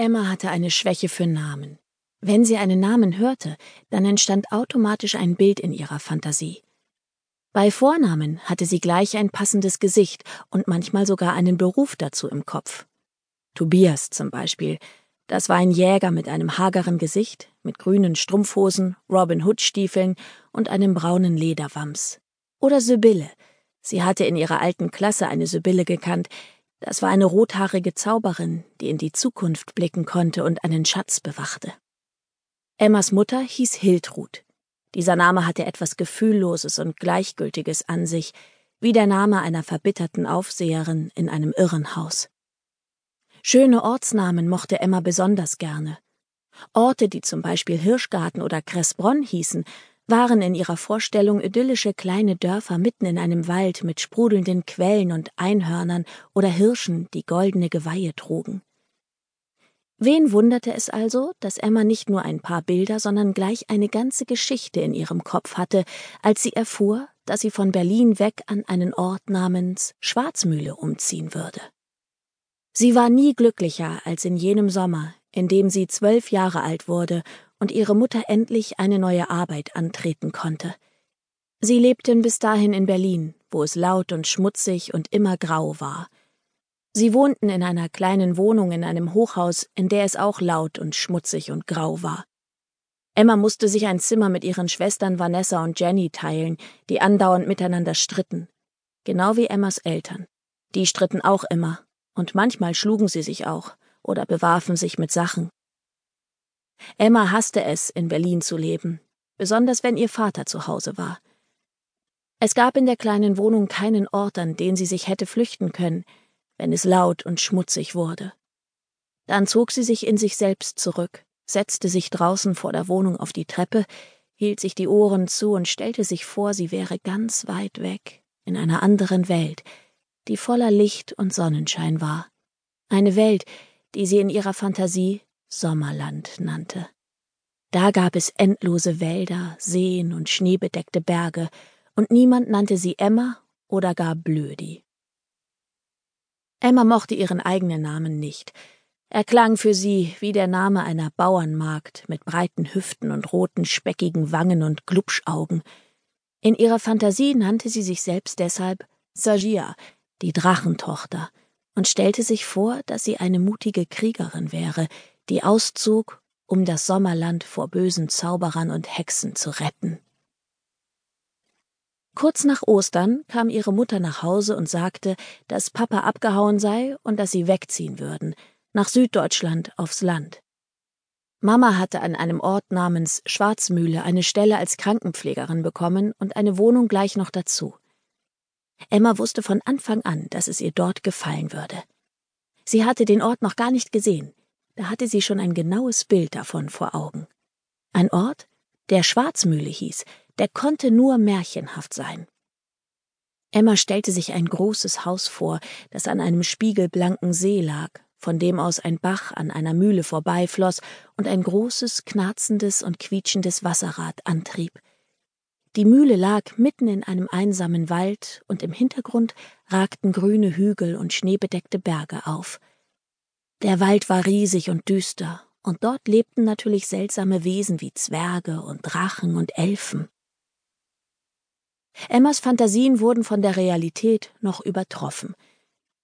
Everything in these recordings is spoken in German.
Emma hatte eine Schwäche für Namen. Wenn sie einen Namen hörte, dann entstand automatisch ein Bild in ihrer Fantasie. Bei Vornamen hatte sie gleich ein passendes Gesicht und manchmal sogar einen Beruf dazu im Kopf. Tobias zum Beispiel, das war ein Jäger mit einem hageren Gesicht, mit grünen Strumpfhosen, Robin Hood Stiefeln und einem braunen Lederwams. Oder Sibylle. Sie hatte in ihrer alten Klasse eine Sibylle gekannt, das war eine rothaarige Zauberin, die in die Zukunft blicken konnte und einen Schatz bewachte. Emmas Mutter hieß Hildrud. Dieser Name hatte etwas Gefühlloses und Gleichgültiges an sich, wie der Name einer verbitterten Aufseherin in einem Irrenhaus. Schöne Ortsnamen mochte Emma besonders gerne. Orte, die zum Beispiel Hirschgarten oder Kressbronn hießen, waren in ihrer Vorstellung idyllische kleine Dörfer mitten in einem Wald mit sprudelnden Quellen und Einhörnern oder Hirschen, die goldene Geweihe trugen. Wen wunderte es also, dass Emma nicht nur ein paar Bilder, sondern gleich eine ganze Geschichte in ihrem Kopf hatte, als sie erfuhr, dass sie von Berlin weg an einen Ort namens Schwarzmühle umziehen würde. Sie war nie glücklicher als in jenem Sommer, in dem sie zwölf Jahre alt wurde und ihre Mutter endlich eine neue Arbeit antreten konnte. Sie lebten bis dahin in Berlin, wo es laut und schmutzig und immer grau war. Sie wohnten in einer kleinen Wohnung in einem Hochhaus, in der es auch laut und schmutzig und grau war. Emma musste sich ein Zimmer mit ihren Schwestern Vanessa und Jenny teilen, die andauernd miteinander stritten. Genau wie Emmas Eltern. Die stritten auch immer, und manchmal schlugen sie sich auch oder bewarfen sich mit Sachen. Emma hasste es, in Berlin zu leben, besonders wenn ihr Vater zu Hause war. Es gab in der kleinen Wohnung keinen Ort, an den sie sich hätte flüchten können, wenn es laut und schmutzig wurde. Dann zog sie sich in sich selbst zurück, setzte sich draußen vor der Wohnung auf die Treppe, hielt sich die Ohren zu und stellte sich vor, sie wäre ganz weit weg, in einer anderen Welt, die voller Licht und Sonnenschein war. Eine Welt, die sie in ihrer Fantasie Sommerland nannte. Da gab es endlose Wälder, Seen und schneebedeckte Berge, und niemand nannte sie Emma oder gar Blödi. Emma mochte ihren eigenen Namen nicht. Er klang für sie wie der Name einer Bauernmagd mit breiten Hüften und roten, speckigen Wangen und Glubschaugen. In ihrer Fantasie nannte sie sich selbst deshalb Sagia, die Drachentochter, und stellte sich vor, dass sie eine mutige Kriegerin wäre, die auszog, um das Sommerland vor bösen Zauberern und Hexen zu retten. Kurz nach Ostern kam ihre Mutter nach Hause und sagte, dass Papa abgehauen sei und dass sie wegziehen würden, nach Süddeutschland aufs Land. Mama hatte an einem Ort namens Schwarzmühle eine Stelle als Krankenpflegerin bekommen und eine Wohnung gleich noch dazu. Emma wusste von Anfang an, dass es ihr dort gefallen würde. Sie hatte den Ort noch gar nicht gesehen, da hatte sie schon ein genaues Bild davon vor Augen. Ein Ort, der Schwarzmühle hieß, der konnte nur märchenhaft sein. Emma stellte sich ein großes Haus vor, das an einem spiegelblanken See lag, von dem aus ein Bach an einer Mühle vorbeifloss und ein großes, knarzendes und quietschendes Wasserrad antrieb. Die Mühle lag mitten in einem einsamen Wald, und im Hintergrund ragten grüne Hügel und schneebedeckte Berge auf. Der Wald war riesig und düster, und dort lebten natürlich seltsame Wesen wie Zwerge und Drachen und Elfen. Emmas Fantasien wurden von der Realität noch übertroffen.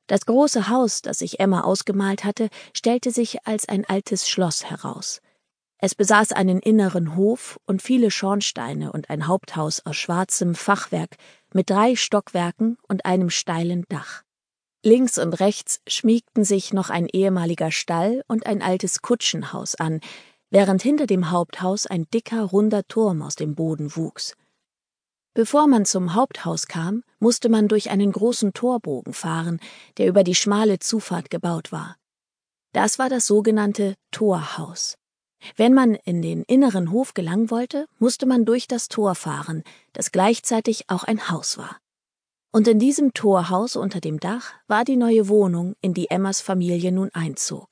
Das große Haus, das sich Emma ausgemalt hatte, stellte sich als ein altes Schloss heraus. Es besaß einen inneren Hof und viele Schornsteine und ein Haupthaus aus schwarzem Fachwerk mit drei Stockwerken und einem steilen Dach. Links und rechts schmiegten sich noch ein ehemaliger Stall und ein altes Kutschenhaus an, während hinter dem Haupthaus ein dicker, runder Turm aus dem Boden wuchs. Bevor man zum Haupthaus kam, musste man durch einen großen Torbogen fahren, der über die schmale Zufahrt gebaut war. Das war das sogenannte Torhaus. Wenn man in den inneren Hof gelangen wollte, musste man durch das Tor fahren, das gleichzeitig auch ein Haus war. Und in diesem Torhaus unter dem Dach war die neue Wohnung, in die Emmas Familie nun einzog.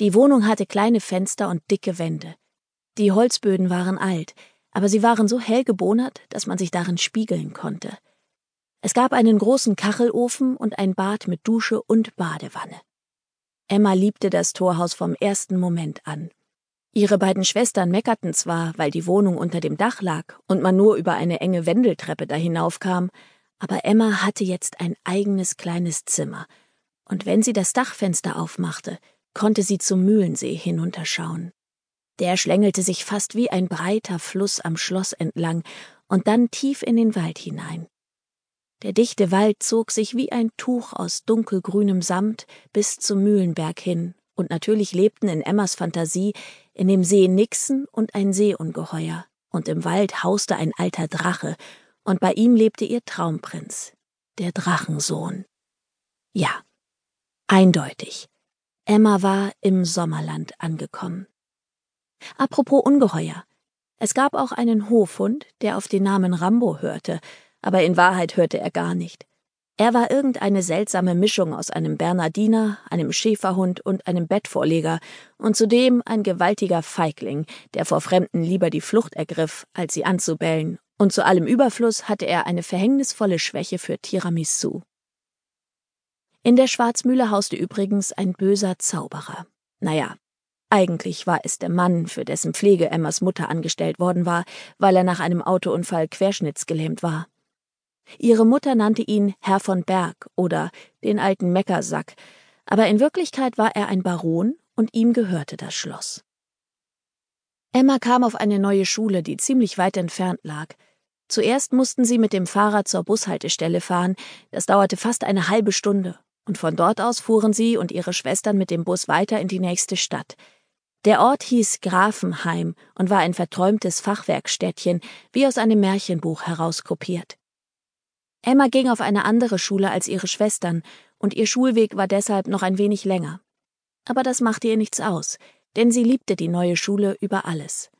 Die Wohnung hatte kleine Fenster und dicke Wände. Die Holzböden waren alt, aber sie waren so hell gebonert, dass man sich darin spiegeln konnte. Es gab einen großen Kachelofen und ein Bad mit Dusche und Badewanne. Emma liebte das Torhaus vom ersten Moment an. Ihre beiden Schwestern meckerten zwar, weil die Wohnung unter dem Dach lag und man nur über eine enge Wendeltreppe da hinaufkam, aber Emma hatte jetzt ein eigenes kleines Zimmer, und wenn sie das Dachfenster aufmachte, konnte sie zum Mühlensee hinunterschauen. Der schlängelte sich fast wie ein breiter Fluss am Schloss entlang und dann tief in den Wald hinein. Der dichte Wald zog sich wie ein Tuch aus dunkelgrünem Samt bis zum Mühlenberg hin, und natürlich lebten in Emmas Fantasie in dem See Nixen und ein Seeungeheuer, und im Wald hauste ein alter Drache, und bei ihm lebte ihr Traumprinz, der Drachensohn. Ja, eindeutig. Emma war im Sommerland angekommen. Apropos Ungeheuer. Es gab auch einen Hofhund, der auf den Namen Rambo hörte, aber in Wahrheit hörte er gar nicht. Er war irgendeine seltsame Mischung aus einem Bernardiner, einem Schäferhund und einem Bettvorleger und zudem ein gewaltiger Feigling, der vor Fremden lieber die Flucht ergriff, als sie anzubellen, und zu allem Überfluss hatte er eine verhängnisvolle Schwäche für Tiramisu. In der Schwarzmühle hauste übrigens ein böser Zauberer. Naja, eigentlich war es der Mann, für dessen Pflege Emmas Mutter angestellt worden war, weil er nach einem Autounfall querschnittsgelähmt war. Ihre Mutter nannte ihn Herr von Berg oder den alten Meckersack, aber in Wirklichkeit war er ein Baron und ihm gehörte das Schloss. Emma kam auf eine neue Schule, die ziemlich weit entfernt lag. Zuerst mussten sie mit dem Fahrrad zur Bushaltestelle fahren, das dauerte fast eine halbe Stunde, und von dort aus fuhren sie und ihre Schwestern mit dem Bus weiter in die nächste Stadt. Der Ort hieß Grafenheim und war ein verträumtes Fachwerkstädtchen, wie aus einem Märchenbuch herauskopiert. Emma ging auf eine andere Schule als ihre Schwestern, und ihr Schulweg war deshalb noch ein wenig länger. Aber das machte ihr nichts aus, denn sie liebte die neue Schule über alles.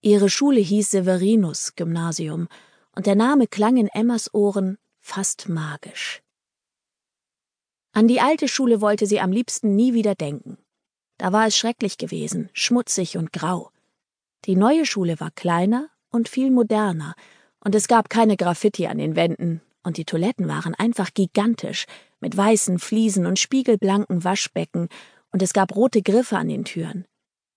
Ihre Schule hieß Severinus Gymnasium, und der Name klang in Emmas Ohren fast magisch. An die alte Schule wollte sie am liebsten nie wieder denken. Da war es schrecklich gewesen, schmutzig und grau. Die neue Schule war kleiner und viel moderner, und es gab keine Graffiti an den Wänden, und die Toiletten waren einfach gigantisch, mit weißen Fliesen und spiegelblanken Waschbecken, und es gab rote Griffe an den Türen.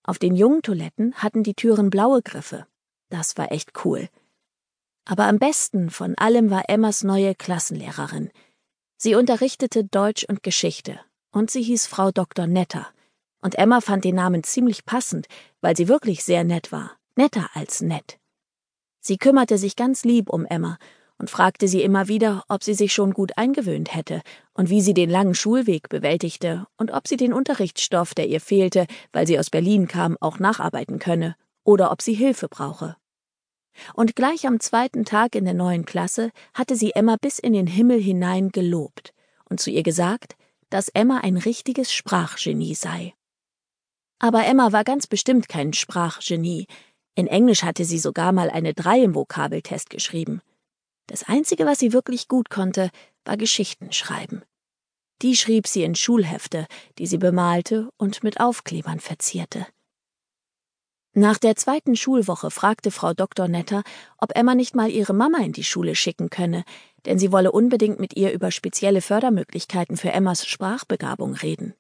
Auf den jungen Toiletten hatten die Türen blaue Griffe. Das war echt cool. Aber am besten von allem war Emmas neue Klassenlehrerin. Sie unterrichtete Deutsch und Geschichte, und sie hieß Frau Dr. Netter. Und Emma fand den Namen ziemlich passend, weil sie wirklich sehr nett war, netter als nett. Sie kümmerte sich ganz lieb um Emma und fragte sie immer wieder, ob sie sich schon gut eingewöhnt hätte und wie sie den langen Schulweg bewältigte und ob sie den Unterrichtsstoff, der ihr fehlte, weil sie aus Berlin kam, auch nacharbeiten könne oder ob sie Hilfe brauche. Und gleich am zweiten Tag in der neuen Klasse hatte sie Emma bis in den Himmel hinein gelobt und zu ihr gesagt, dass Emma ein richtiges Sprachgenie sei. Aber Emma war ganz bestimmt kein Sprachgenie. In Englisch hatte sie sogar mal eine Drei im Vokabeltest geschrieben. Das Einzige, was sie wirklich gut konnte, war Geschichten schreiben. Die schrieb sie in Schulhefte, die sie bemalte und mit Aufklebern verzierte. Nach der zweiten Schulwoche fragte Frau Dr. Netter, ob Emma nicht mal ihre Mama in die Schule schicken könne, denn sie wolle unbedingt mit ihr über spezielle Fördermöglichkeiten für Emmas Sprachbegabung reden.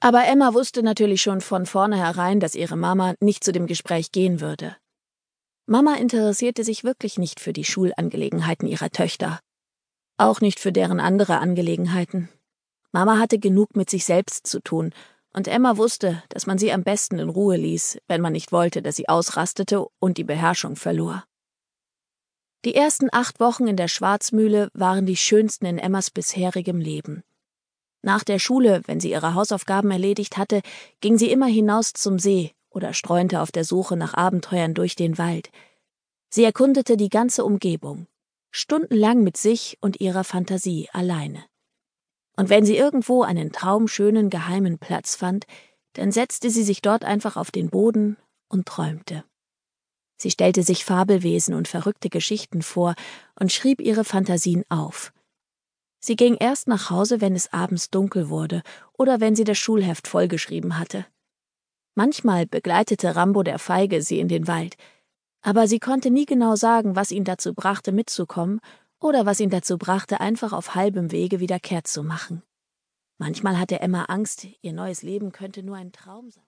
Aber Emma wusste natürlich schon von vornherein, dass ihre Mama nicht zu dem Gespräch gehen würde. Mama interessierte sich wirklich nicht für die Schulangelegenheiten ihrer Töchter. Auch nicht für deren andere Angelegenheiten. Mama hatte genug mit sich selbst zu tun, und Emma wusste, dass man sie am besten in Ruhe ließ, wenn man nicht wollte, dass sie ausrastete und die Beherrschung verlor. Die ersten acht Wochen in der Schwarzmühle waren die schönsten in Emmas bisherigem Leben. Nach der Schule, wenn sie ihre Hausaufgaben erledigt hatte, ging sie immer hinaus zum See oder streunte auf der Suche nach Abenteuern durch den Wald. Sie erkundete die ganze Umgebung, stundenlang mit sich und ihrer Fantasie alleine. Und wenn sie irgendwo einen traumschönen geheimen Platz fand, dann setzte sie sich dort einfach auf den Boden und träumte. Sie stellte sich Fabelwesen und verrückte Geschichten vor und schrieb ihre Fantasien auf. Sie ging erst nach Hause, wenn es abends dunkel wurde oder wenn sie das Schulheft vollgeschrieben hatte. Manchmal begleitete Rambo der Feige sie in den Wald, aber sie konnte nie genau sagen, was ihn dazu brachte, mitzukommen oder was ihn dazu brachte, einfach auf halbem Wege wieder kehrt zu machen. Manchmal hatte Emma Angst, ihr neues Leben könnte nur ein Traum sein.